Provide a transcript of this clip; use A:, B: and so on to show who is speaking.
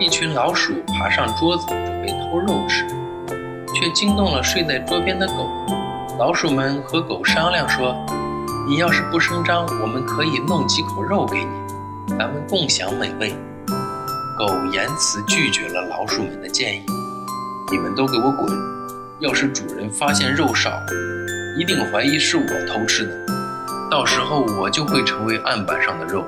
A: 一群老鼠爬上桌子准备偷肉吃，却惊动了睡在桌边的狗。老鼠们和狗商量说：“你要是不声张，我们可以弄几口肉给你，咱们共享美味。”狗严辞拒绝了老鼠们的建议：“你们都给我滚！要是主人发现肉少，一定怀疑是我偷吃的，到时候我就会成为案板上的肉。”